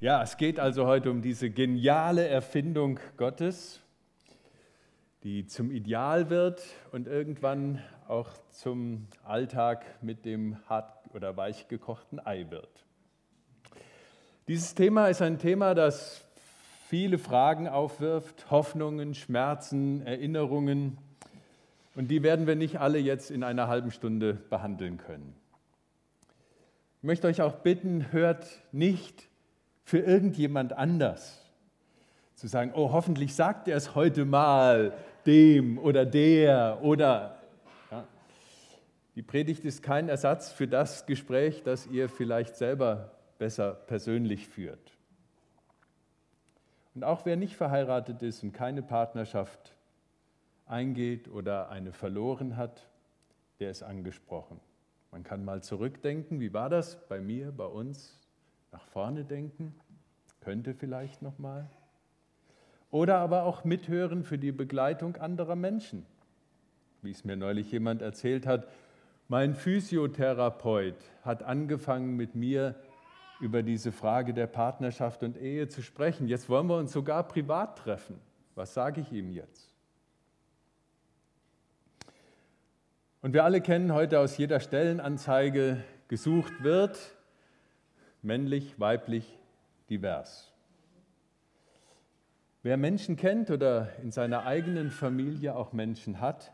Ja, es geht also heute um diese geniale Erfindung Gottes, die zum Ideal wird und irgendwann auch zum Alltag mit dem hart oder weich gekochten Ei wird. Dieses Thema ist ein Thema, das viele Fragen aufwirft, Hoffnungen, Schmerzen, Erinnerungen. Und die werden wir nicht alle jetzt in einer halben Stunde behandeln können. Ich möchte euch auch bitten, hört nicht für irgendjemand anders. Zu sagen, oh, hoffentlich sagt er es heute mal dem oder der oder. Ja. Die Predigt ist kein Ersatz für das Gespräch, das ihr vielleicht selber besser persönlich führt. Und auch wer nicht verheiratet ist und keine Partnerschaft eingeht oder eine verloren hat, der ist angesprochen. Man kann mal zurückdenken, wie war das bei mir, bei uns, nach vorne denken, könnte vielleicht noch mal. Oder aber auch mithören für die Begleitung anderer Menschen. Wie es mir neulich jemand erzählt hat, mein Physiotherapeut hat angefangen mit mir über diese Frage der Partnerschaft und Ehe zu sprechen. Jetzt wollen wir uns sogar privat treffen. Was sage ich ihm jetzt? Und wir alle kennen heute aus jeder Stellenanzeige, gesucht wird, männlich, weiblich, divers. Wer Menschen kennt oder in seiner eigenen Familie auch Menschen hat,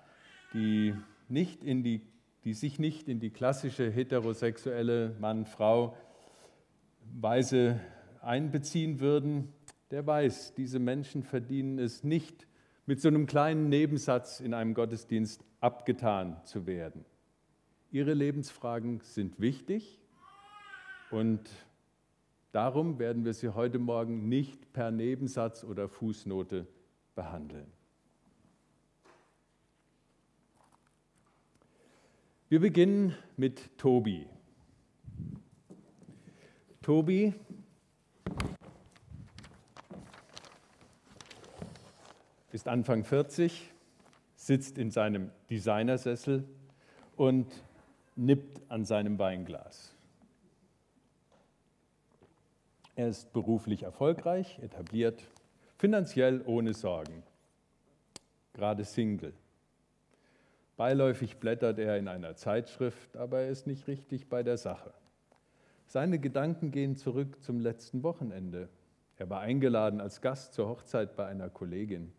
die, nicht in die, die sich nicht in die klassische heterosexuelle Mann-Frau-Weise einbeziehen würden, der weiß, diese Menschen verdienen es nicht, mit so einem kleinen Nebensatz in einem Gottesdienst abgetan zu werden. Ihre Lebensfragen sind wichtig und darum werden wir sie heute Morgen nicht per Nebensatz oder Fußnote behandeln. Wir beginnen mit Tobi. Tobi ist Anfang 40, sitzt in seinem Designersessel und nippt an seinem Weinglas. Er ist beruflich erfolgreich, etabliert, finanziell ohne Sorgen, gerade Single. Beiläufig blättert er in einer Zeitschrift, aber er ist nicht richtig bei der Sache. Seine Gedanken gehen zurück zum letzten Wochenende. Er war eingeladen als Gast zur Hochzeit bei einer Kollegin.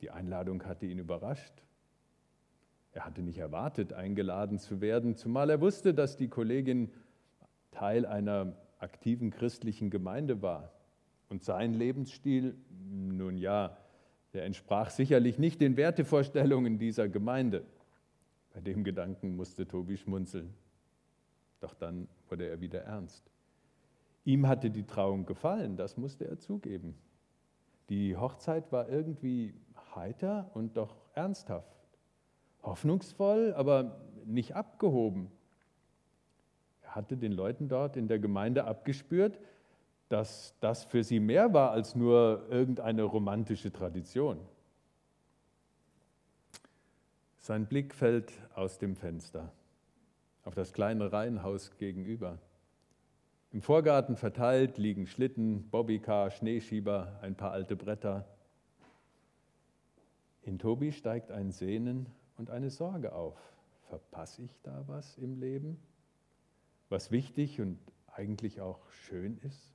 Die Einladung hatte ihn überrascht. Er hatte nicht erwartet, eingeladen zu werden, zumal er wusste, dass die Kollegin Teil einer aktiven christlichen Gemeinde war. Und sein Lebensstil, nun ja, der entsprach sicherlich nicht den Wertevorstellungen dieser Gemeinde. Bei dem Gedanken musste Tobi schmunzeln. Doch dann wurde er wieder ernst. Ihm hatte die Trauung gefallen, das musste er zugeben. Die Hochzeit war irgendwie heiter und doch ernsthaft. Hoffnungsvoll, aber nicht abgehoben. Hatte den Leuten dort in der Gemeinde abgespürt, dass das für sie mehr war als nur irgendeine romantische Tradition. Sein Blick fällt aus dem Fenster auf das kleine Reihenhaus gegenüber. Im Vorgarten verteilt liegen Schlitten, Bobbycar, Schneeschieber, ein paar alte Bretter. In Tobi steigt ein Sehnen und eine Sorge auf. Verpasse ich da was im Leben, was wichtig und eigentlich auch schön ist?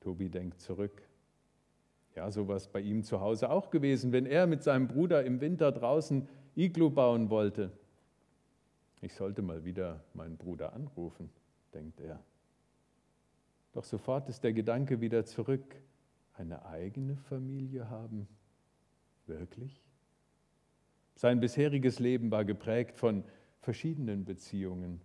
Tobi denkt zurück. Ja, so was bei ihm zu Hause auch gewesen, wenn er mit seinem Bruder im Winter draußen Iglu bauen wollte. Ich sollte mal wieder meinen Bruder anrufen, denkt er. Doch sofort ist der Gedanke wieder zurück. Eine eigene Familie haben, Wirklich? Sein bisheriges Leben war geprägt von verschiedenen Beziehungen.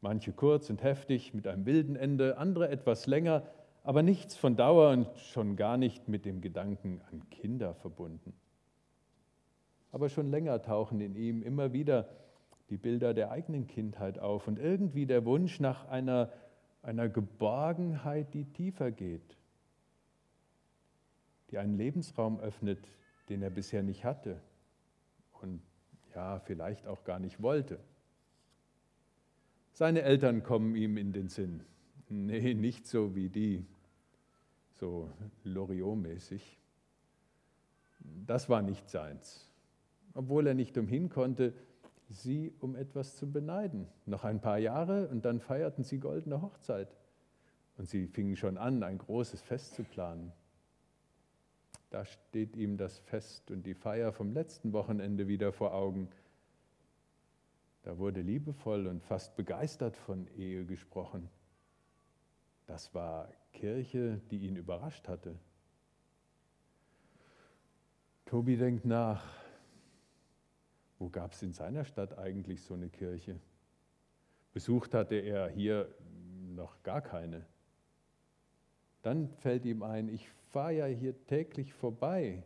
Manche kurz und heftig mit einem wilden Ende, andere etwas länger, aber nichts von Dauer und schon gar nicht mit dem Gedanken an Kinder verbunden. Aber schon länger tauchen in ihm immer wieder die Bilder der eigenen Kindheit auf und irgendwie der Wunsch nach einer, einer Geborgenheit, die tiefer geht, die einen Lebensraum öffnet, den er bisher nicht hatte und ja, vielleicht auch gar nicht wollte. Seine Eltern kommen ihm in den Sinn. Nee, nicht so wie die, so Loriot-mäßig. Das war nicht seins, obwohl er nicht umhin konnte, sie um etwas zu beneiden. Noch ein paar Jahre und dann feierten sie goldene Hochzeit. Und sie fingen schon an, ein großes Fest zu planen. Da steht ihm das Fest und die Feier vom letzten Wochenende wieder vor Augen. Da wurde liebevoll und fast begeistert von Ehe gesprochen. Das war Kirche, die ihn überrascht hatte. Tobi denkt nach, wo gab es in seiner Stadt eigentlich so eine Kirche? Besucht hatte er hier noch gar keine. Dann fällt ihm ein, ich fahre ja hier täglich vorbei.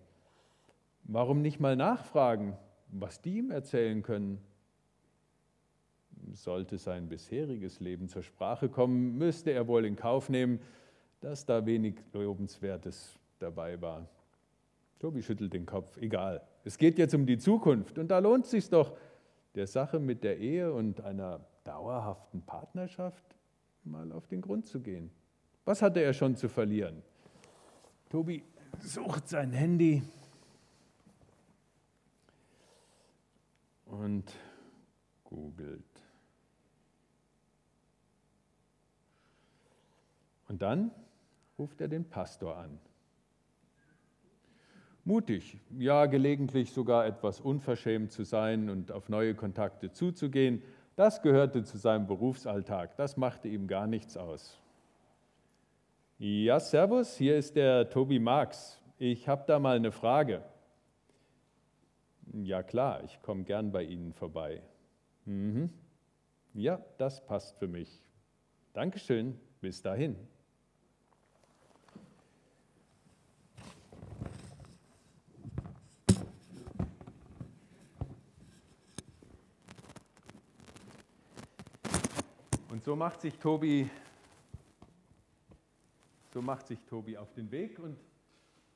Warum nicht mal nachfragen, was die ihm erzählen können? Sollte sein bisheriges Leben zur Sprache kommen, müsste er wohl in Kauf nehmen, dass da wenig Lobenswertes dabei war. Tobi schüttelt den Kopf, egal. Es geht jetzt um die Zukunft und da lohnt es sich doch, der Sache mit der Ehe und einer dauerhaften Partnerschaft mal auf den Grund zu gehen. Was hatte er schon zu verlieren? Tobi sucht sein Handy und googelt. Und dann ruft er den Pastor an. Mutig, ja gelegentlich sogar etwas unverschämt zu sein und auf neue Kontakte zuzugehen, das gehörte zu seinem Berufsalltag, das machte ihm gar nichts aus. Ja, Servus, hier ist der Tobi Marx. Ich habe da mal eine Frage. Ja klar, ich komme gern bei Ihnen vorbei. Mhm. Ja, das passt für mich. Dankeschön, bis dahin. Und so macht sich Tobi, so macht sich Tobi auf den Weg und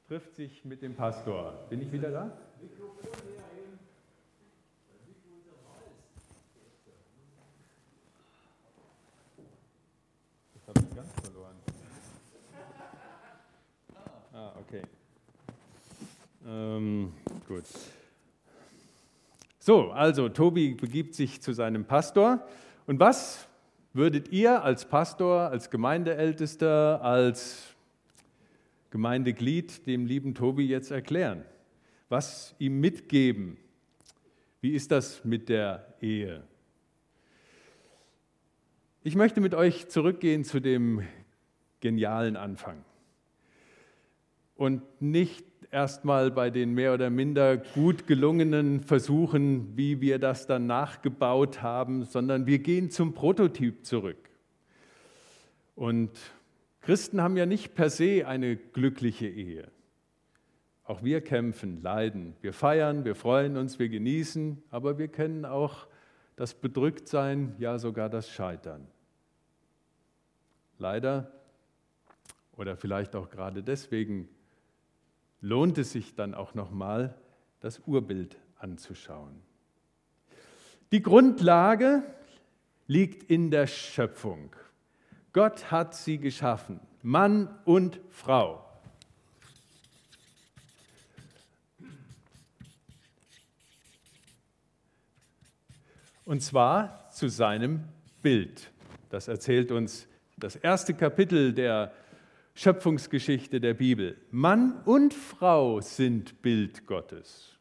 trifft sich mit dem Pastor. Bin ich wieder da? Das habe ich ganz verloren. Ah, okay. Ähm, gut. So, also Tobi begibt sich zu seinem Pastor. Und was würdet ihr als Pastor, als Gemeindeältester, als Gemeindeglied dem lieben Tobi jetzt erklären? Was ihm mitgeben? Wie ist das mit der Ehe? Ich möchte mit euch zurückgehen zu dem genialen Anfang und nicht erstmal bei den mehr oder minder gut gelungenen Versuchen, wie wir das dann nachgebaut haben, sondern wir gehen zum Prototyp zurück. Und Christen haben ja nicht per se eine glückliche Ehe. Auch wir kämpfen, leiden. Wir feiern, wir freuen uns, wir genießen, aber wir kennen auch das Bedrücktsein, ja sogar das Scheitern. Leider oder vielleicht auch gerade deswegen lohnt es sich dann auch nochmal, das Urbild anzuschauen. Die Grundlage liegt in der Schöpfung. Gott hat sie geschaffen, Mann und Frau. Und zwar zu seinem Bild. Das erzählt uns das erste Kapitel der Schöpfungsgeschichte der Bibel. Mann und Frau sind Bild Gottes.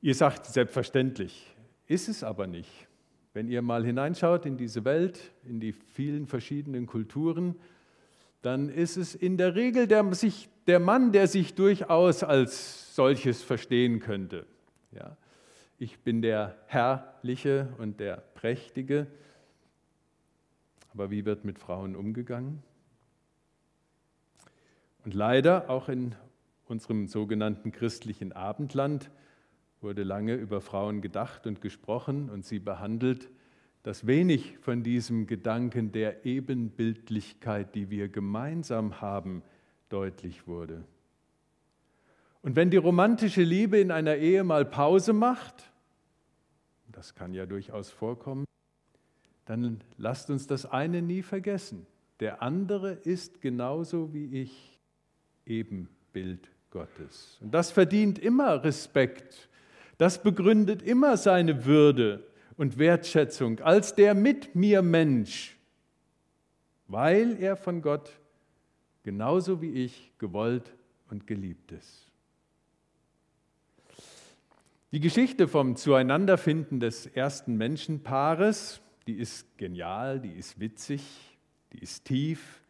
Ihr sagt selbstverständlich, ist es aber nicht. Wenn ihr mal hineinschaut in diese Welt, in die vielen verschiedenen Kulturen, dann ist es in der Regel der, sich, der Mann, der sich durchaus als solches verstehen könnte. Ja, ich bin der Herrliche und der Prächtige. Aber wie wird mit Frauen umgegangen? Und leider auch in unserem sogenannten christlichen Abendland wurde lange über Frauen gedacht und gesprochen und sie behandelt, dass wenig von diesem Gedanken der Ebenbildlichkeit, die wir gemeinsam haben, deutlich wurde. Und wenn die romantische Liebe in einer Ehe mal Pause macht, das kann ja durchaus vorkommen, dann lasst uns das eine nie vergessen. der andere ist genauso wie ich Ebenbild Gottes. Und das verdient immer Respekt. Das begründet immer seine Würde und Wertschätzung als der mit mir Mensch, weil er von Gott genauso wie ich gewollt und geliebt ist. Die Geschichte vom Zueinanderfinden des ersten Menschenpaares, die ist genial, die ist witzig, die ist tief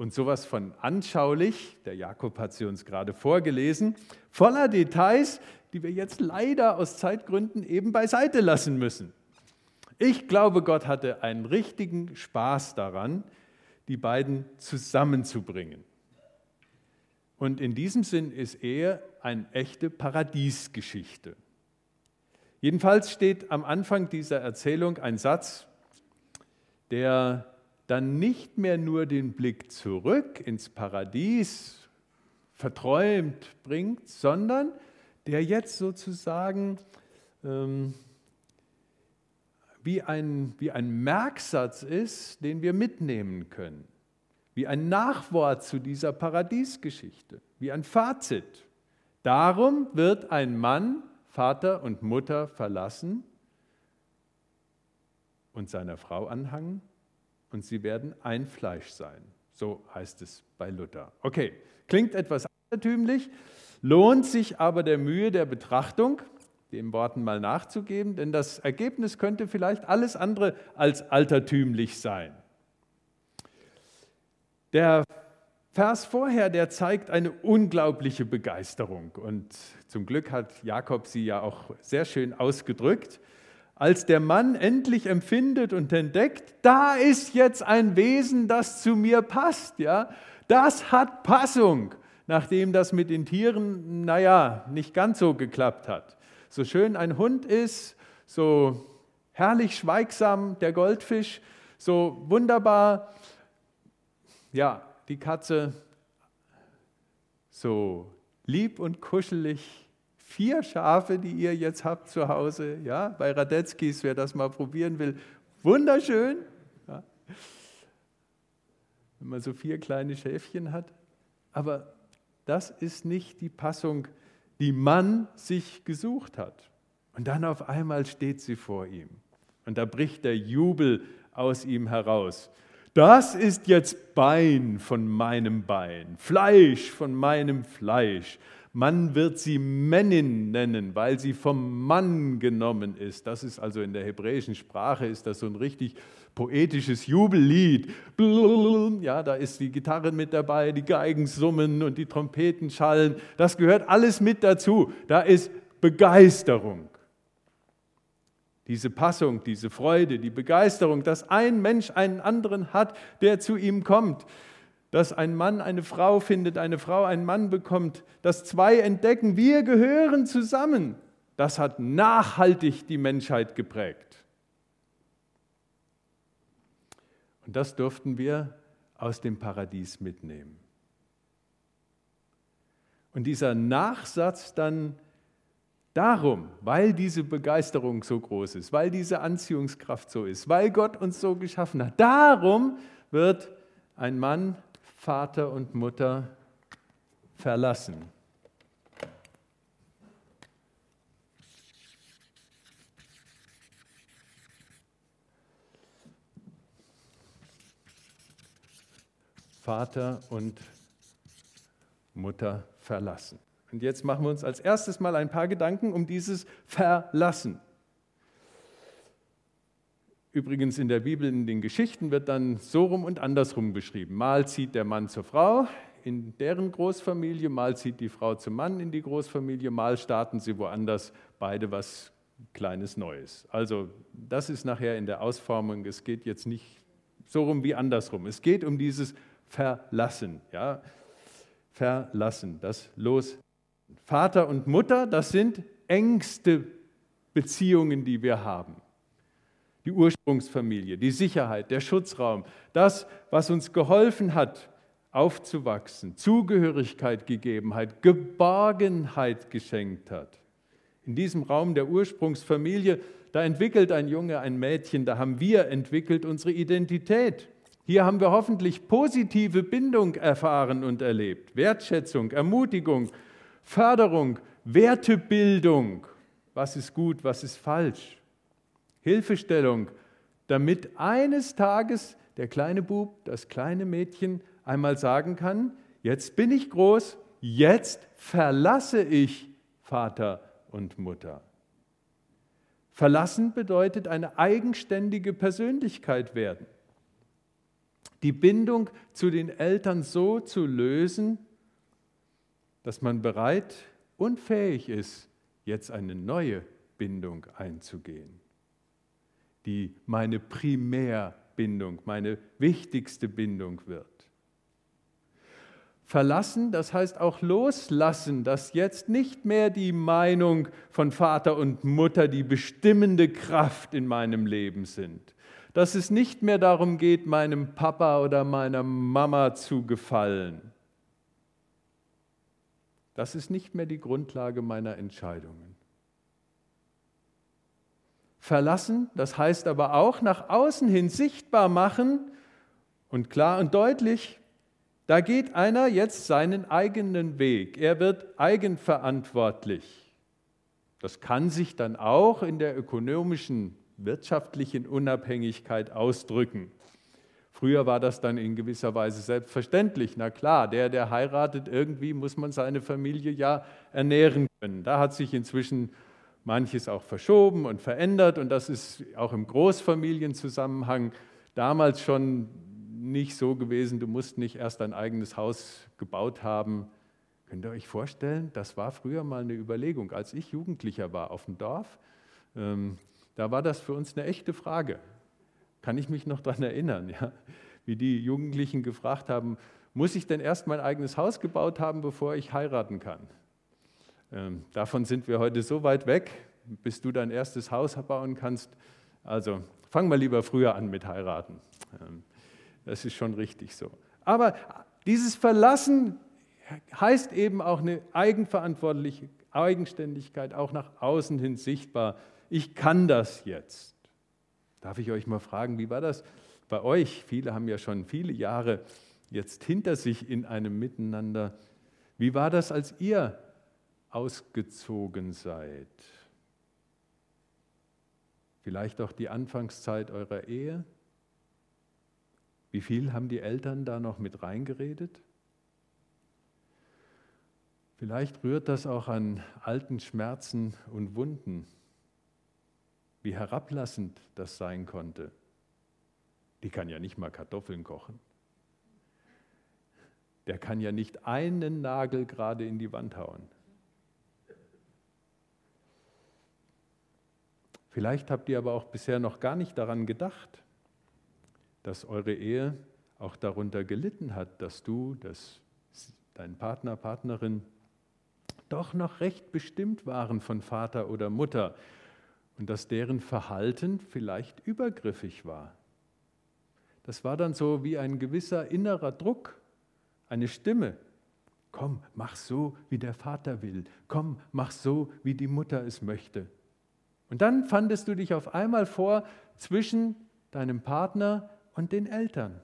und sowas von anschaulich, der Jakob hat sie uns gerade vorgelesen, voller Details, die wir jetzt leider aus Zeitgründen eben beiseite lassen müssen. Ich glaube, Gott hatte einen richtigen Spaß daran, die beiden zusammenzubringen. Und in diesem Sinn ist er eine echte Paradiesgeschichte. Jedenfalls steht am Anfang dieser Erzählung ein Satz, der dann nicht mehr nur den Blick zurück ins Paradies verträumt bringt, sondern der jetzt sozusagen ähm, wie ein, wie ein Merksatz ist, den wir mitnehmen können, wie ein Nachwort zu dieser Paradiesgeschichte, wie ein Fazit. Darum wird ein Mann Vater und Mutter verlassen und seiner Frau anhangen und sie werden ein Fleisch sein. So heißt es bei Luther. Okay, klingt etwas altertümlich, lohnt sich aber der Mühe der Betrachtung den Worten mal nachzugeben, denn das Ergebnis könnte vielleicht alles andere als altertümlich sein. Der Vers vorher, der zeigt eine unglaubliche Begeisterung und zum Glück hat Jakob sie ja auch sehr schön ausgedrückt. Als der Mann endlich empfindet und entdeckt, da ist jetzt ein Wesen, das zu mir passt, ja, das hat Passung, nachdem das mit den Tieren, naja, nicht ganz so geklappt hat so schön ein Hund ist, so herrlich schweigsam der Goldfisch, so wunderbar, ja, die Katze, so lieb und kuschelig. Vier Schafe, die ihr jetzt habt zu Hause, ja, bei Radetzkis, wer das mal probieren will, wunderschön. Ja. Wenn man so vier kleine Schäfchen hat. Aber das ist nicht die Passung die man sich gesucht hat. Und dann auf einmal steht sie vor ihm. Und da bricht der Jubel aus ihm heraus. Das ist jetzt Bein von meinem Bein, Fleisch von meinem Fleisch. Man wird sie Männin nennen, weil sie vom Mann genommen ist. Das ist also in der hebräischen Sprache ist das so ein richtig poetisches Jubellied. Ja, da ist die Gitarre mit dabei, die Geigen summen und die Trompeten schallen. Das gehört alles mit dazu. Da ist Begeisterung. Diese Passung, diese Freude, die Begeisterung, dass ein Mensch einen anderen hat, der zu ihm kommt dass ein Mann eine Frau findet, eine Frau einen Mann bekommt, dass zwei entdecken, wir gehören zusammen, das hat nachhaltig die Menschheit geprägt. Und das durften wir aus dem Paradies mitnehmen. Und dieser Nachsatz dann darum, weil diese Begeisterung so groß ist, weil diese Anziehungskraft so ist, weil Gott uns so geschaffen hat, darum wird ein Mann Vater und Mutter verlassen. Vater und Mutter verlassen. Und jetzt machen wir uns als erstes mal ein paar Gedanken um dieses Verlassen. Übrigens in der Bibel, in den Geschichten wird dann so rum und andersrum beschrieben. Mal zieht der Mann zur Frau in deren Großfamilie, mal zieht die Frau zum Mann in die Großfamilie, mal starten sie woanders beide was Kleines Neues. Also das ist nachher in der Ausformung, es geht jetzt nicht so rum wie andersrum. Es geht um dieses Verlassen, ja, Verlassen, das Los. Vater und Mutter, das sind engste Beziehungen, die wir haben die Ursprungsfamilie, die Sicherheit, der Schutzraum, das, was uns geholfen hat, aufzuwachsen, Zugehörigkeit gegeben hat, Geborgenheit geschenkt hat. In diesem Raum der Ursprungsfamilie, da entwickelt ein Junge, ein Mädchen, da haben wir entwickelt unsere Identität. Hier haben wir hoffentlich positive Bindung erfahren und erlebt. Wertschätzung, Ermutigung, Förderung, Wertebildung. Was ist gut, was ist falsch? Hilfestellung, damit eines Tages der kleine Bub, das kleine Mädchen einmal sagen kann, jetzt bin ich groß, jetzt verlasse ich Vater und Mutter. Verlassen bedeutet eine eigenständige Persönlichkeit werden. Die Bindung zu den Eltern so zu lösen, dass man bereit und fähig ist, jetzt eine neue Bindung einzugehen, die meine Primärbindung, meine wichtigste Bindung wird. Verlassen, das heißt auch loslassen, dass jetzt nicht mehr die Meinung von Vater und Mutter die bestimmende Kraft in meinem Leben sind. Dass es nicht mehr darum geht, meinem Papa oder meiner Mama zu gefallen. Das ist nicht mehr die Grundlage meiner Entscheidungen. Verlassen, das heißt aber auch nach außen hin sichtbar machen und klar und deutlich da geht einer jetzt seinen eigenen Weg. Er wird eigenverantwortlich. Das kann sich dann auch in der ökonomischen, wirtschaftlichen Unabhängigkeit ausdrücken. Früher war das dann in gewisser Weise selbstverständlich. Na klar, der, der heiratet, irgendwie muss man seine Familie ja ernähren können. Da hat sich inzwischen manches auch verschoben und verändert und das ist auch im Großfamilienzusammenhang damals schon nicht so gewesen, du musst nicht erst ein eigenes Haus gebaut haben. Könnt ihr euch vorstellen, das war früher mal eine Überlegung. Als ich Jugendlicher war auf dem Dorf, ähm, da war das für uns eine echte Frage. Kann ich mich noch daran erinnern, ja? wie die Jugendlichen gefragt haben, muss ich denn erst mein eigenes Haus gebaut haben, bevor ich heiraten kann? Ähm, davon sind wir heute so weit weg, bis du dein erstes Haus bauen kannst. Also fang mal lieber früher an mit heiraten. Ähm, das ist schon richtig so. Aber dieses Verlassen heißt eben auch eine eigenverantwortliche Eigenständigkeit, auch nach außen hin sichtbar. Ich kann das jetzt. Darf ich euch mal fragen, wie war das bei euch? Viele haben ja schon viele Jahre jetzt hinter sich in einem Miteinander. Wie war das, als ihr ausgezogen seid? Vielleicht auch die Anfangszeit eurer Ehe? Wie viel haben die Eltern da noch mit reingeredet? Vielleicht rührt das auch an alten Schmerzen und Wunden, wie herablassend das sein konnte. Die kann ja nicht mal Kartoffeln kochen. Der kann ja nicht einen Nagel gerade in die Wand hauen. Vielleicht habt ihr aber auch bisher noch gar nicht daran gedacht, dass eure Ehe auch darunter gelitten hat, dass du, dass dein Partner, Partnerin doch noch recht bestimmt waren von Vater oder Mutter und dass deren Verhalten vielleicht übergriffig war. Das war dann so wie ein gewisser innerer Druck, eine Stimme. Komm, mach so, wie der Vater will. Komm, mach so, wie die Mutter es möchte. Und dann fandest du dich auf einmal vor zwischen deinem Partner und den Eltern.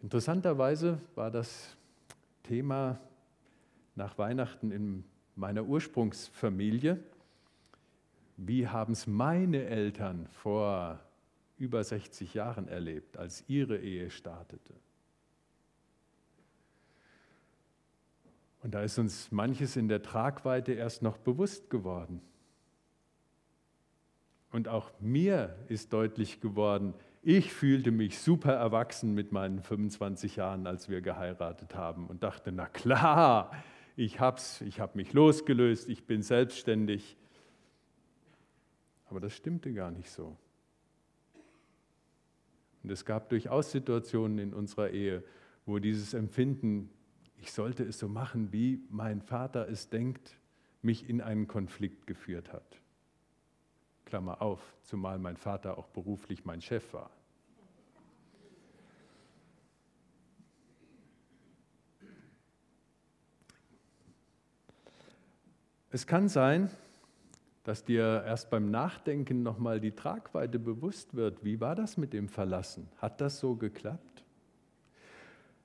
Interessanterweise war das Thema nach Weihnachten in meiner Ursprungsfamilie. Wie haben es meine Eltern vor über 60 Jahren erlebt, als ihre Ehe startete? Und da ist uns manches in der Tragweite erst noch bewusst geworden. Und auch mir ist deutlich geworden, ich fühlte mich super erwachsen mit meinen 25 Jahren, als wir geheiratet haben und dachte, na klar, ich hab's, ich habe mich losgelöst, ich bin selbstständig. Aber das stimmte gar nicht so. Und es gab durchaus Situationen in unserer Ehe, wo dieses Empfinden, ich sollte es so machen, wie mein Vater es denkt, mich in einen Konflikt geführt hat. Klammer auf, zumal mein Vater auch beruflich mein Chef war. Es kann sein, dass dir erst beim Nachdenken nochmal die Tragweite bewusst wird. Wie war das mit dem Verlassen? Hat das so geklappt?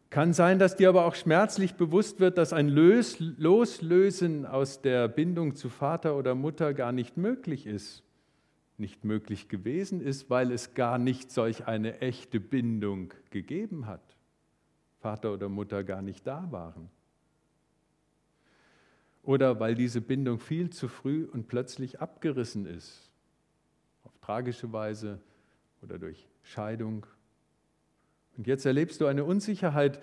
Kann sein, dass dir aber auch schmerzlich bewusst wird, dass ein Loslösen aus der Bindung zu Vater oder Mutter gar nicht möglich ist. Nicht möglich gewesen ist, weil es gar nicht solch eine echte Bindung gegeben hat. Vater oder Mutter gar nicht da waren oder weil diese Bindung viel zu früh und plötzlich abgerissen ist, auf tragische Weise oder durch Scheidung. Und jetzt erlebst du eine Unsicherheit,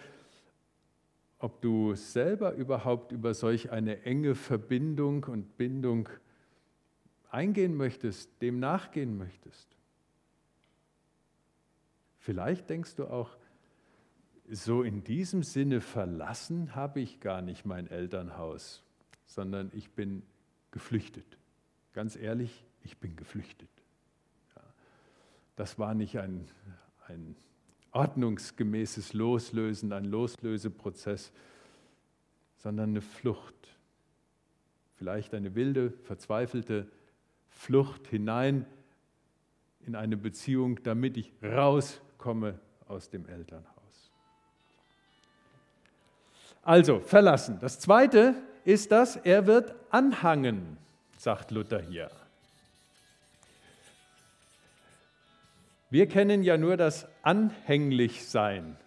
ob du selber überhaupt über solch eine enge Verbindung und Bindung eingehen möchtest, dem nachgehen möchtest. Vielleicht denkst du auch, so in diesem Sinne verlassen habe ich gar nicht mein Elternhaus sondern ich bin geflüchtet. Ganz ehrlich, ich bin geflüchtet. Das war nicht ein, ein ordnungsgemäßes Loslösen, ein Loslöseprozess, sondern eine Flucht. Vielleicht eine wilde, verzweifelte Flucht hinein in eine Beziehung, damit ich rauskomme aus dem Elternhaus. Also, verlassen. Das Zweite, ist das, er wird anhangen, sagt Luther hier. Wir kennen ja nur das Anhänglichsein.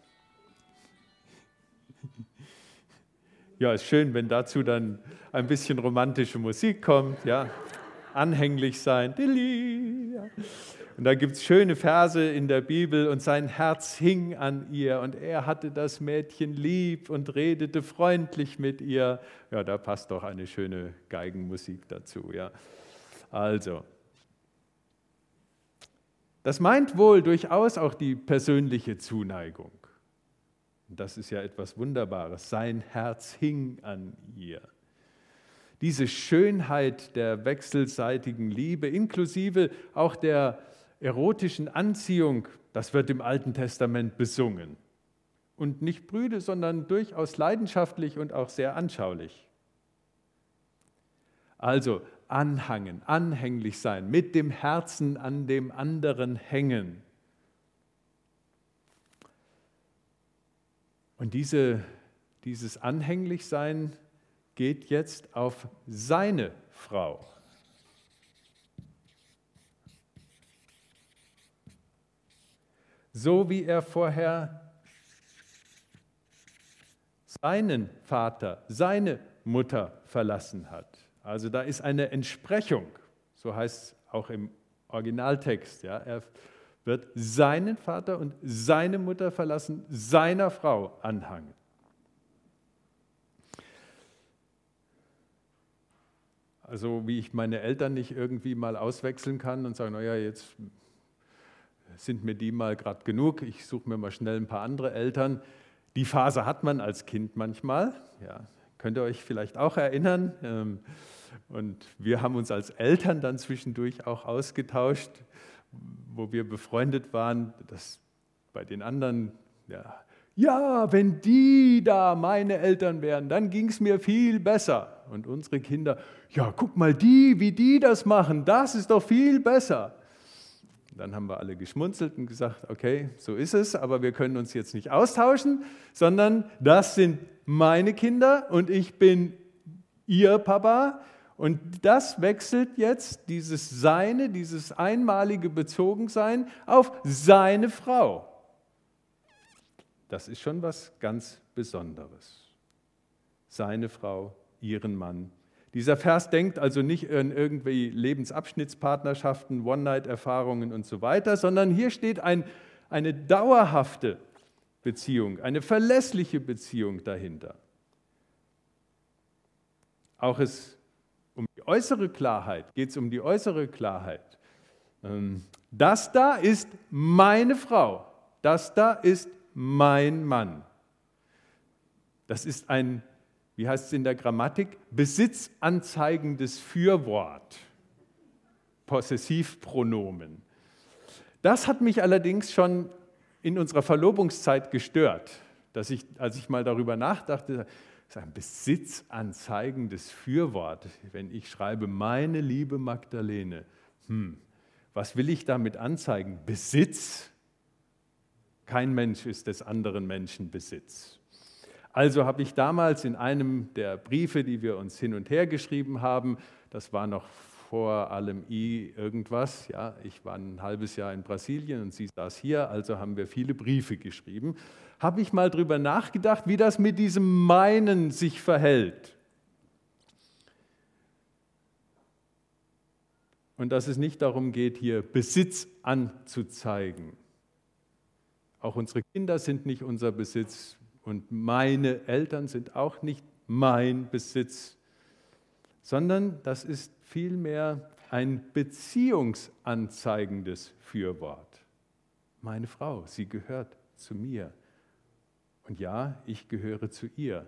Ja, ist schön, wenn dazu dann ein bisschen romantische Musik kommt, ja. Anhänglich sein. Und da gibt es schöne Verse in der Bibel und sein Herz hing an ihr und er hatte das Mädchen lieb und redete freundlich mit ihr. Ja, da passt doch eine schöne Geigenmusik dazu. Ja. Also, das meint wohl durchaus auch die persönliche Zuneigung. Das ist ja etwas Wunderbares. Sein Herz hing an ihr. Diese Schönheit der wechselseitigen Liebe, inklusive auch der erotischen Anziehung, das wird im Alten Testament besungen. Und nicht brüde, sondern durchaus leidenschaftlich und auch sehr anschaulich. Also anhangen, anhänglich sein, mit dem Herzen an dem anderen hängen. Und diese, dieses Anhänglichsein geht jetzt auf seine Frau. so wie er vorher seinen Vater, seine Mutter verlassen hat. Also da ist eine Entsprechung, so heißt es auch im Originaltext. Ja. Er wird seinen Vater und seine Mutter verlassen, seiner Frau anhangen. Also wie ich meine Eltern nicht irgendwie mal auswechseln kann und sagen, naja, jetzt sind mir die mal gerade genug, ich suche mir mal schnell ein paar andere Eltern. Die Phase hat man als Kind manchmal, ja, könnt ihr euch vielleicht auch erinnern. Ähm, und wir haben uns als Eltern dann zwischendurch auch ausgetauscht, wo wir befreundet waren, dass bei den anderen, ja, ja, wenn die da meine Eltern wären, dann ging es mir viel besser. Und unsere Kinder, ja, guck mal die, wie die das machen, das ist doch viel besser. Dann haben wir alle geschmunzelt und gesagt, okay, so ist es, aber wir können uns jetzt nicht austauschen, sondern das sind meine Kinder und ich bin ihr Papa. Und das wechselt jetzt, dieses Seine, dieses einmalige Bezogensein, auf seine Frau. Das ist schon was ganz Besonderes. Seine Frau, ihren Mann, dieser Vers denkt also nicht an irgendwie Lebensabschnittspartnerschaften, One-Night-Erfahrungen und so weiter, sondern hier steht ein, eine dauerhafte Beziehung, eine verlässliche Beziehung dahinter. Auch es um die äußere Klarheit, geht es um die äußere Klarheit. Ähm, das da ist meine Frau, das da ist mein Mann. Das ist ein wie heißt es in der Grammatik, besitzanzeigendes Fürwort, Possessivpronomen. Das hat mich allerdings schon in unserer Verlobungszeit gestört, dass ich, als ich mal darüber nachdachte, ist ein besitzanzeigendes Fürwort. Wenn ich schreibe, meine liebe Magdalene, hm, was will ich damit anzeigen? Besitz? Kein Mensch ist des anderen Menschen Besitz. Also habe ich damals in einem der Briefe, die wir uns hin und her geschrieben haben, das war noch vor allem I irgendwas, ja, ich war ein halbes Jahr in Brasilien und sie saß hier, also haben wir viele Briefe geschrieben, habe ich mal darüber nachgedacht, wie das mit diesem Meinen sich verhält. Und dass es nicht darum geht, hier Besitz anzuzeigen. Auch unsere Kinder sind nicht unser Besitz und meine Eltern sind auch nicht mein Besitz, sondern das ist vielmehr ein beziehungsanzeigendes Fürwort. Meine Frau, sie gehört zu mir. Und ja, ich gehöre zu ihr.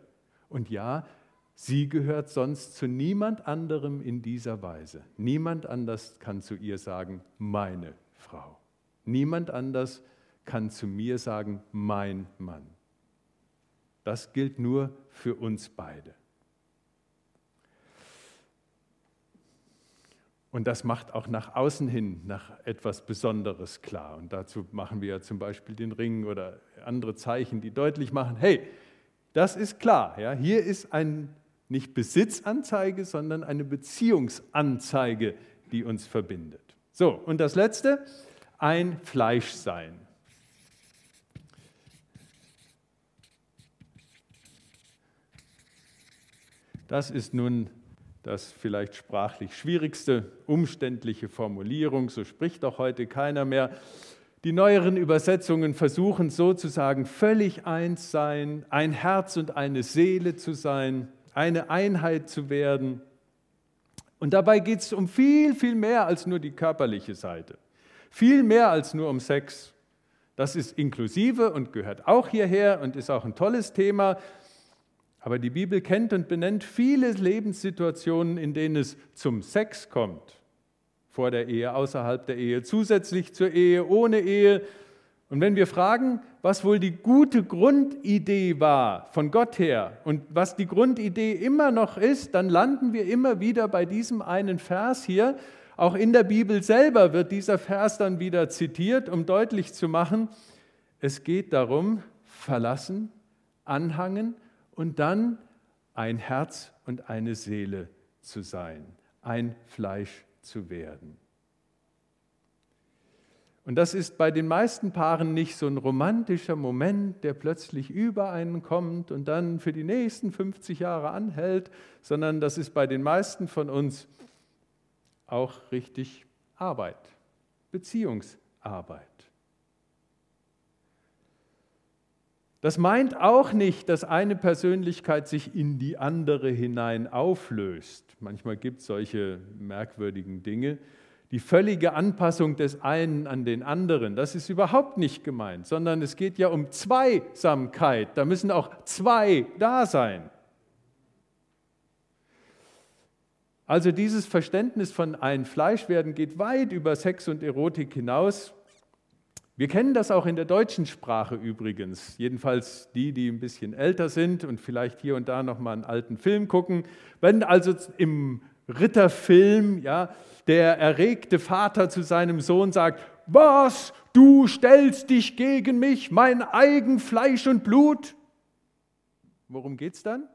Und ja, sie gehört sonst zu niemand anderem in dieser Weise. Niemand anders kann zu ihr sagen, meine Frau. Niemand anders kann zu mir sagen, mein Mann. Das gilt nur für uns beide. Und das macht auch nach außen hin nach etwas Besonderes klar. Und dazu machen wir ja zum Beispiel den Ring oder andere Zeichen, die deutlich machen, hey, das ist klar. Ja? Hier ist ein nicht Besitzanzeige, sondern eine Beziehungsanzeige, die uns verbindet. So, und das Letzte, ein Fleischsein. Das ist nun das vielleicht sprachlich schwierigste, umständliche Formulierung, so spricht doch heute keiner mehr. Die neueren Übersetzungen versuchen sozusagen völlig eins sein, ein Herz und eine Seele zu sein, eine Einheit zu werden. Und dabei geht es um viel, viel mehr als nur die körperliche Seite. Viel mehr als nur um Sex. Das ist inklusive und gehört auch hierher und ist auch ein tolles Thema. Aber die Bibel kennt und benennt viele Lebenssituationen, in denen es zum Sex kommt. Vor der Ehe, außerhalb der Ehe, zusätzlich zur Ehe, ohne Ehe. Und wenn wir fragen, was wohl die gute Grundidee war von Gott her und was die Grundidee immer noch ist, dann landen wir immer wieder bei diesem einen Vers hier. Auch in der Bibel selber wird dieser Vers dann wieder zitiert, um deutlich zu machen, es geht darum, verlassen, anhangen und dann ein Herz und eine Seele zu sein, ein Fleisch zu werden. Und das ist bei den meisten Paaren nicht so ein romantischer Moment, der plötzlich über einen kommt und dann für die nächsten 50 Jahre anhält, sondern das ist bei den meisten von uns auch richtig Arbeit, Beziehungsarbeit. Das meint auch nicht, dass eine Persönlichkeit sich in die andere hinein auflöst. Manchmal gibt es solche merkwürdigen Dinge. Die völlige Anpassung des einen an den anderen, das ist überhaupt nicht gemeint, sondern es geht ja um Zweisamkeit. Da müssen auch zwei da sein. Also dieses Verständnis von ein Fleischwerden geht weit über Sex und Erotik hinaus. Wir kennen das auch in der deutschen Sprache übrigens, jedenfalls die, die ein bisschen älter sind und vielleicht hier und da noch mal einen alten Film gucken. Wenn also im Ritterfilm ja, der erregte Vater zu seinem Sohn sagt, was, du stellst dich gegen mich, mein eigen Fleisch und Blut? Worum geht es dann?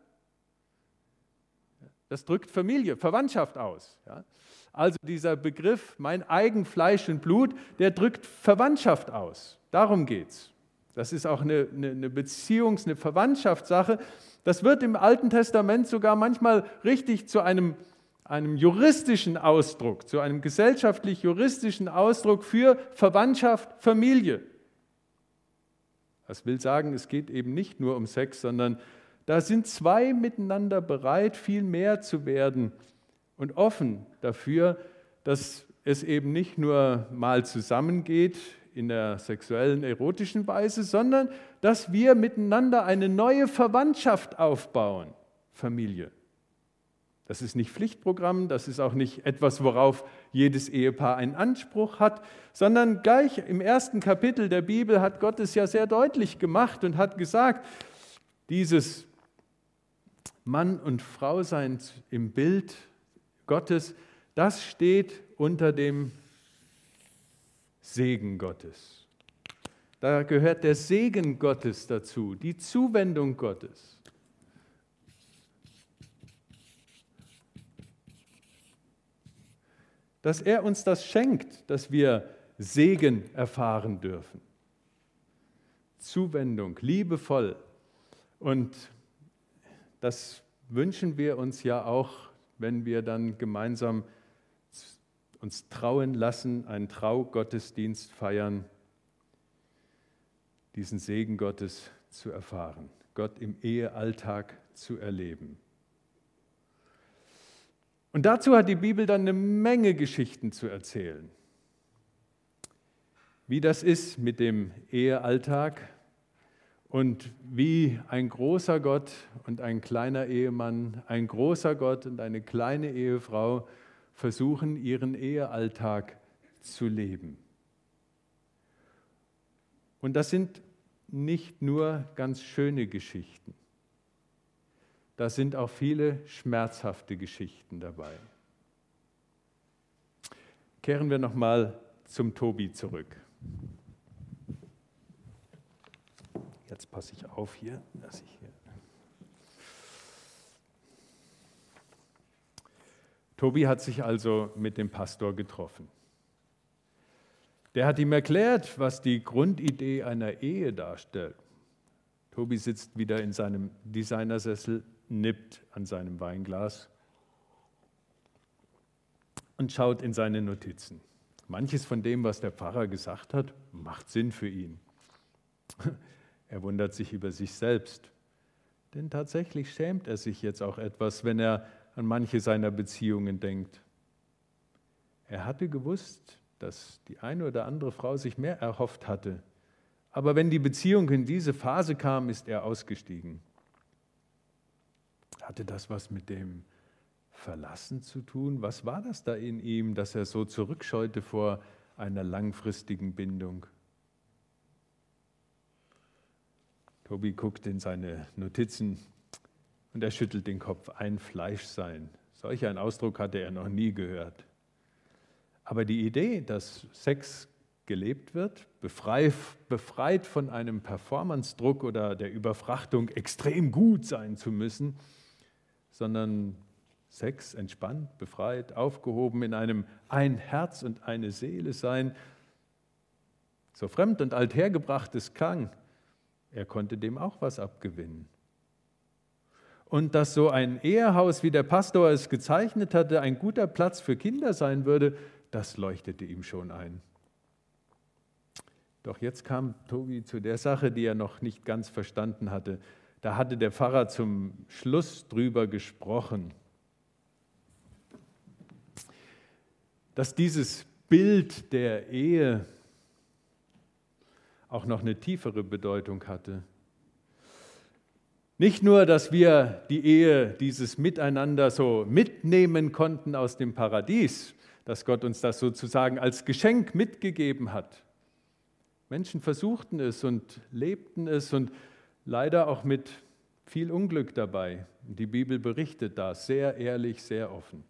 Das drückt Familie, Verwandtschaft aus. Ja. Also dieser Begriff, mein eigen Fleisch und Blut, der drückt Verwandtschaft aus. Darum geht es. Das ist auch eine, eine, eine Beziehungs-, eine Verwandtschaftssache. Das wird im Alten Testament sogar manchmal richtig zu einem, einem juristischen Ausdruck, zu einem gesellschaftlich-juristischen Ausdruck für Verwandtschaft, Familie. Das will sagen, es geht eben nicht nur um Sex, sondern da sind zwei miteinander bereit, viel mehr zu werden und offen dafür, dass es eben nicht nur mal zusammengeht in der sexuellen, erotischen Weise, sondern dass wir miteinander eine neue Verwandtschaft aufbauen, Familie. Das ist nicht Pflichtprogramm, das ist auch nicht etwas, worauf jedes Ehepaar einen Anspruch hat, sondern gleich im ersten Kapitel der Bibel hat Gott es ja sehr deutlich gemacht und hat gesagt, dieses Mann und Frau sein im Bild Gottes, das steht unter dem Segen Gottes. Da gehört der Segen Gottes dazu, die Zuwendung Gottes. Dass er uns das schenkt, dass wir Segen erfahren dürfen. Zuwendung, liebevoll. Und das wünschen wir uns ja auch, wenn wir dann gemeinsam uns trauen lassen, einen Traugottesdienst feiern, diesen Segen Gottes zu erfahren, Gott im Ehealltag zu erleben. Und dazu hat die Bibel dann eine Menge Geschichten zu erzählen. Wie das ist mit dem Ehealltag und wie ein großer Gott und ein kleiner Ehemann, ein großer Gott und eine kleine Ehefrau versuchen, ihren Ehealltag zu leben. Und das sind nicht nur ganz schöne Geschichten. Da sind auch viele schmerzhafte Geschichten dabei. Kehren wir nochmal zum Tobi zurück. Jetzt passe ich auf hier, dass ich hier Tobi hat sich also mit dem Pastor getroffen. Der hat ihm erklärt, was die Grundidee einer Ehe darstellt. Tobi sitzt wieder in seinem Designersessel, nippt an seinem Weinglas und schaut in seine Notizen. Manches von dem, was der Pfarrer gesagt hat, macht Sinn für ihn. Er wundert sich über sich selbst, denn tatsächlich schämt er sich jetzt auch etwas, wenn er an manche seiner Beziehungen denkt. Er hatte gewusst, dass die eine oder andere Frau sich mehr erhofft hatte. Aber wenn die Beziehung in diese Phase kam, ist er ausgestiegen. Hatte das was mit dem Verlassen zu tun? Was war das da in ihm, dass er so zurückscheute vor einer langfristigen Bindung? Tobi guckt in seine Notizen. Und er schüttelt den Kopf, ein Fleisch sein. Solch einen Ausdruck hatte er noch nie gehört. Aber die Idee, dass Sex gelebt wird, befreit von einem Performance-Druck oder der Überfrachtung, extrem gut sein zu müssen, sondern Sex entspannt, befreit, aufgehoben in einem ein Herz und eine Seele sein, so fremd und althergebrachtes klang, er konnte dem auch was abgewinnen und dass so ein Ehehaus, wie der Pastor es gezeichnet hatte, ein guter Platz für Kinder sein würde, das leuchtete ihm schon ein. Doch jetzt kam Tobi zu der Sache, die er noch nicht ganz verstanden hatte. Da hatte der Pfarrer zum Schluss drüber gesprochen, dass dieses Bild der Ehe auch noch eine tiefere Bedeutung hatte. Nicht nur, dass wir die Ehe, dieses Miteinander so mitnehmen konnten aus dem Paradies, dass Gott uns das sozusagen als Geschenk mitgegeben hat. Menschen versuchten es und lebten es und leider auch mit viel Unglück dabei. Die Bibel berichtet da sehr ehrlich, sehr offen.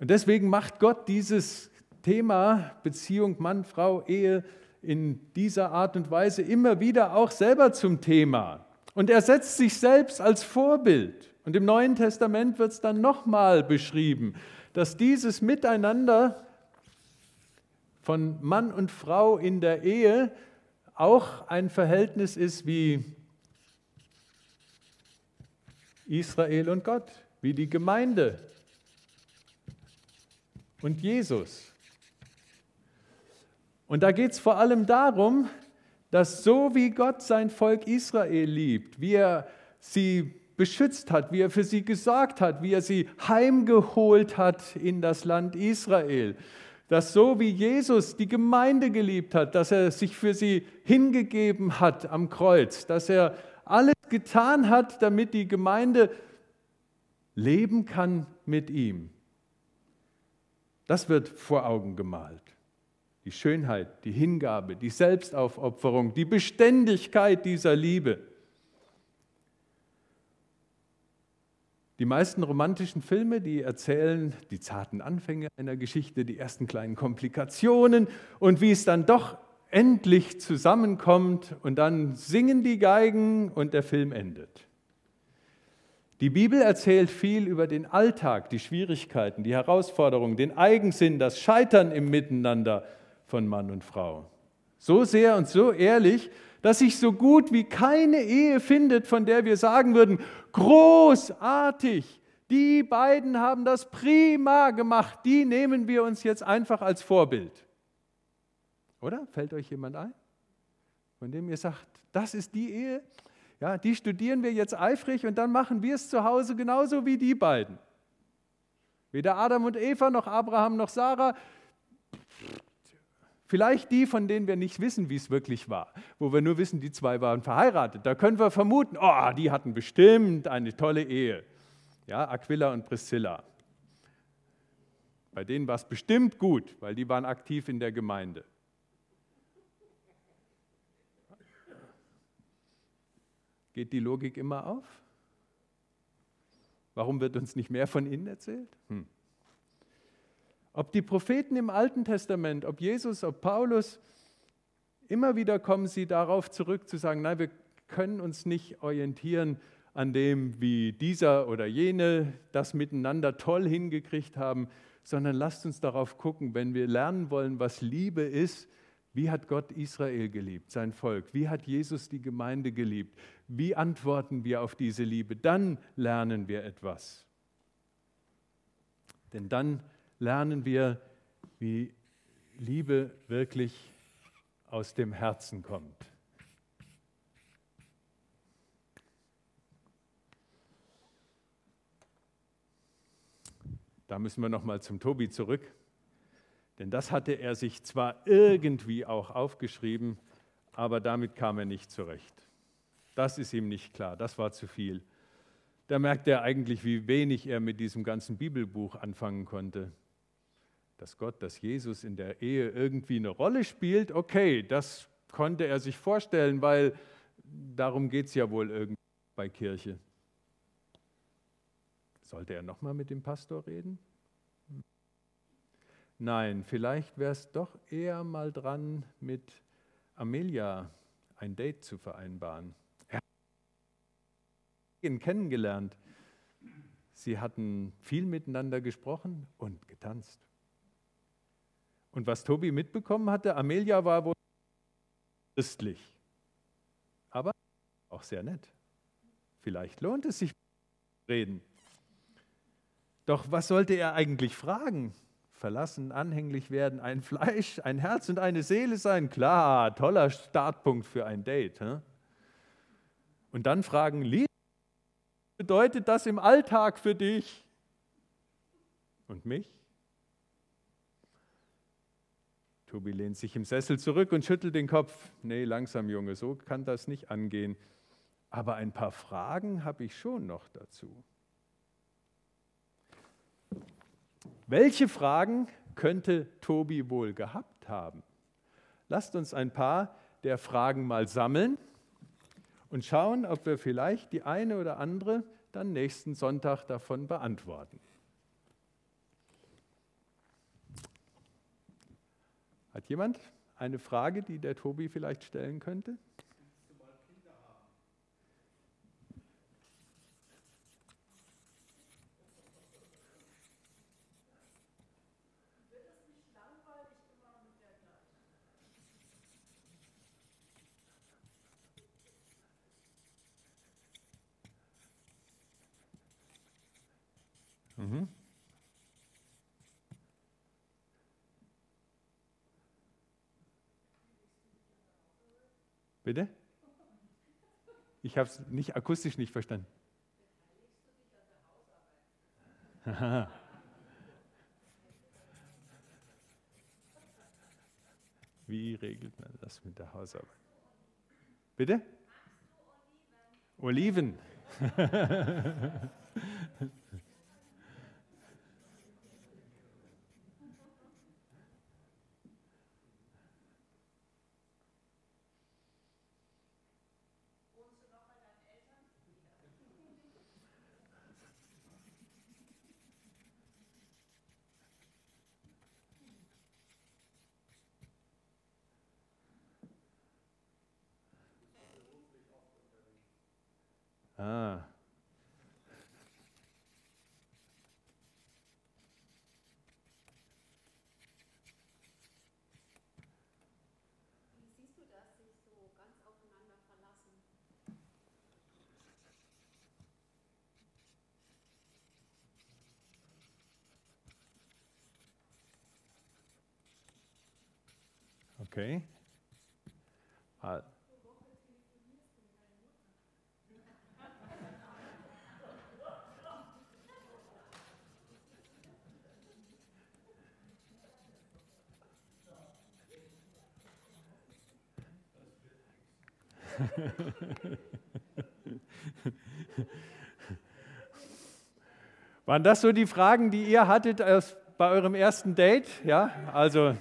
Und deswegen macht Gott dieses Thema Beziehung Mann, Frau, Ehe in dieser Art und Weise immer wieder auch selber zum Thema. Und er setzt sich selbst als Vorbild. Und im Neuen Testament wird es dann nochmal beschrieben, dass dieses Miteinander von Mann und Frau in der Ehe auch ein Verhältnis ist wie Israel und Gott, wie die Gemeinde und Jesus. Und da geht es vor allem darum, dass so wie Gott sein Volk Israel liebt, wie er sie beschützt hat, wie er für sie gesorgt hat, wie er sie heimgeholt hat in das Land Israel, dass so wie Jesus die Gemeinde geliebt hat, dass er sich für sie hingegeben hat am Kreuz, dass er alles getan hat, damit die Gemeinde leben kann mit ihm. Das wird vor Augen gemalt die Schönheit, die Hingabe, die Selbstaufopferung, die Beständigkeit dieser Liebe. Die meisten romantischen Filme, die erzählen die zarten Anfänge einer Geschichte, die ersten kleinen Komplikationen und wie es dann doch endlich zusammenkommt und dann singen die Geigen und der Film endet. Die Bibel erzählt viel über den Alltag, die Schwierigkeiten, die Herausforderungen, den Eigensinn, das Scheitern im Miteinander von Mann und Frau. So sehr und so ehrlich, dass sich so gut wie keine Ehe findet, von der wir sagen würden, großartig, die beiden haben das prima gemacht, die nehmen wir uns jetzt einfach als Vorbild. Oder? Fällt euch jemand ein? Von dem ihr sagt, das ist die Ehe, ja, die studieren wir jetzt eifrig und dann machen wir es zu Hause genauso wie die beiden. Weder Adam und Eva noch Abraham noch Sarah Vielleicht die, von denen wir nicht wissen, wie es wirklich war, wo wir nur wissen, die zwei waren verheiratet. Da können wir vermuten, oh, die hatten bestimmt eine tolle Ehe. Ja, Aquila und Priscilla. Bei denen war es bestimmt gut, weil die waren aktiv in der Gemeinde. Geht die Logik immer auf? Warum wird uns nicht mehr von ihnen erzählt? Hm. Ob die Propheten im Alten Testament, ob Jesus, ob Paulus, immer wieder kommen sie darauf zurück zu sagen, nein, wir können uns nicht orientieren an dem, wie dieser oder jene das miteinander toll hingekriegt haben, sondern lasst uns darauf gucken, wenn wir lernen wollen, was Liebe ist, wie hat Gott Israel geliebt, sein Volk? Wie hat Jesus die Gemeinde geliebt? Wie antworten wir auf diese Liebe? Dann lernen wir etwas. Denn dann lernen wir, wie Liebe wirklich aus dem Herzen kommt. Da müssen wir noch mal zum Tobi zurück, denn das hatte er sich zwar irgendwie auch aufgeschrieben, aber damit kam er nicht zurecht. Das ist ihm nicht klar, das war zu viel. Da merkt er eigentlich, wie wenig er mit diesem ganzen Bibelbuch anfangen konnte dass Gott, dass Jesus in der Ehe irgendwie eine Rolle spielt, okay, das konnte er sich vorstellen, weil darum geht es ja wohl irgendwie bei Kirche. Sollte er nochmal mit dem Pastor reden? Nein, vielleicht wäre es doch eher mal dran, mit Amelia ein Date zu vereinbaren. Er hat ihn kennengelernt. Sie hatten viel miteinander gesprochen und getanzt. Und was Tobi mitbekommen hatte, Amelia war wohl christlich, aber auch sehr nett. Vielleicht lohnt es sich reden. Doch was sollte er eigentlich fragen? Verlassen, anhänglich werden, ein Fleisch, ein Herz und eine Seele sein? Klar, toller Startpunkt für ein Date. He? Und dann fragen, Liebe, bedeutet das im Alltag für dich? Und mich? Tobi lehnt sich im Sessel zurück und schüttelt den Kopf. Nee, langsam, Junge, so kann das nicht angehen. Aber ein paar Fragen habe ich schon noch dazu. Welche Fragen könnte Tobi wohl gehabt haben? Lasst uns ein paar der Fragen mal sammeln und schauen, ob wir vielleicht die eine oder andere dann nächsten Sonntag davon beantworten. Hat jemand eine Frage, die der Tobi vielleicht stellen könnte? Mhm. Bitte? Ich habe es nicht akustisch nicht verstanden. Wie regelt man das mit der Hausarbeit? Bitte? Oliven. Okay. Ah. Waren das so die Fragen, die ihr hattet aus, bei eurem ersten Date? Ja, also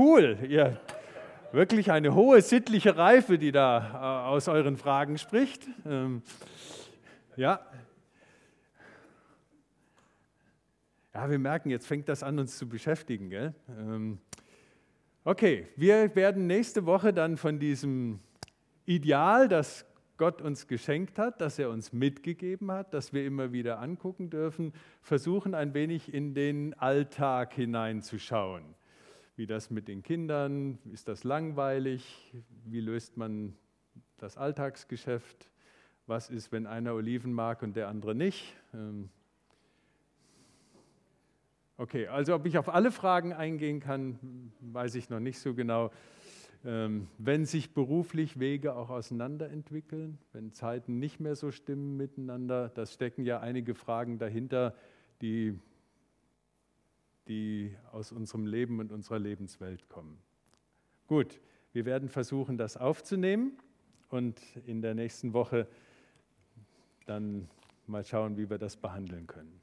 cool. Ihr wirklich eine hohe sittliche Reife, die da äh, aus euren Fragen spricht. Ähm, ja. Ja, wir merken, jetzt fängt das an, uns zu beschäftigen. Gell? Ähm, okay, wir werden nächste Woche dann von diesem Ideal, das Gott uns geschenkt hat, das er uns mitgegeben hat, das wir immer wieder angucken dürfen, versuchen ein wenig in den Alltag hineinzuschauen. Wie das mit den Kindern, ist das langweilig, wie löst man das Alltagsgeschäft, was ist, wenn einer Oliven mag und der andere nicht. Ähm, okay, also ob ich auf alle Fragen eingehen kann, weiß ich noch nicht so genau. Ähm, wenn sich beruflich Wege auch auseinanderentwickeln, wenn Zeiten nicht mehr so stimmen miteinander, das stecken ja einige Fragen dahinter, die, die aus unserem Leben und unserer Lebenswelt kommen. Gut, wir werden versuchen, das aufzunehmen und in der nächsten Woche dann mal schauen, wie wir das behandeln können.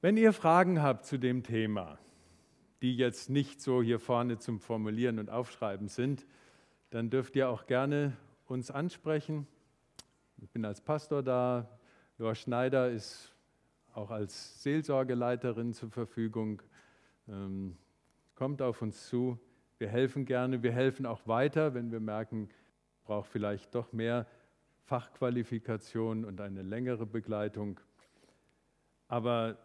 Wenn ihr Fragen habt zu dem Thema, die jetzt nicht so hier vorne zum Formulieren und Aufschreiben sind, dann dürft ihr auch gerne uns ansprechen. Ich bin als Pastor da. Lor Schneider ist auch als Seelsorgeleiterin zur Verfügung. Ähm, kommt auf uns zu. Wir helfen gerne. Wir helfen auch weiter, wenn wir merken, braucht vielleicht doch mehr Fachqualifikation und eine längere Begleitung. Aber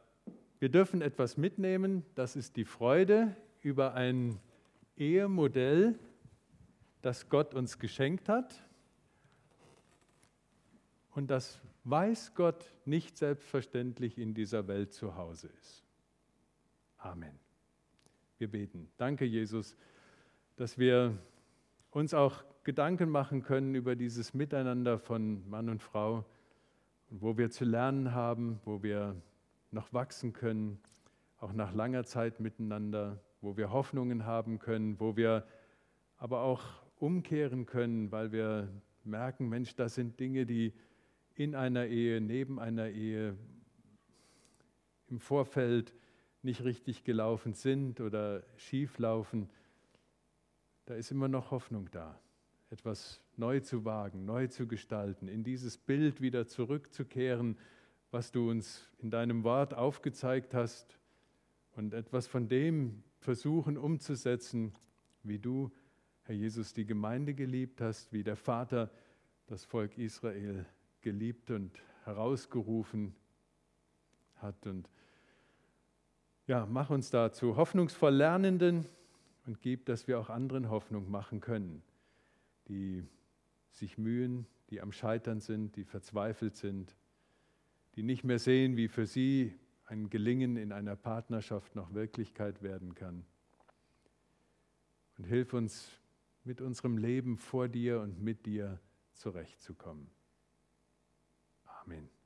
wir dürfen etwas mitnehmen, das ist die Freude über ein Ehemodell, das Gott uns geschenkt hat. Und das weiß Gott nicht selbstverständlich in dieser Welt zu Hause ist. Amen. Wir beten. Danke, Jesus, dass wir uns auch Gedanken machen können über dieses Miteinander von Mann und Frau, wo wir zu lernen haben, wo wir noch wachsen können, auch nach langer Zeit miteinander, wo wir Hoffnungen haben können, wo wir aber auch umkehren können, weil wir merken, Mensch, das sind Dinge, die in einer Ehe, neben einer Ehe, im Vorfeld nicht richtig gelaufen sind oder schief laufen. Da ist immer noch Hoffnung da, etwas neu zu wagen, neu zu gestalten, in dieses Bild wieder zurückzukehren, was du uns in deinem Wort aufgezeigt hast und etwas von dem versuchen umzusetzen, wie du, Herr Jesus, die Gemeinde geliebt hast, wie der Vater das Volk Israel geliebt und herausgerufen hat. Und ja, mach uns dazu hoffnungsvoll Lernenden und gib, dass wir auch anderen Hoffnung machen können, die sich mühen, die am Scheitern sind, die verzweifelt sind die nicht mehr sehen, wie für sie ein Gelingen in einer Partnerschaft noch Wirklichkeit werden kann. Und hilf uns mit unserem Leben vor dir und mit dir zurechtzukommen. Amen.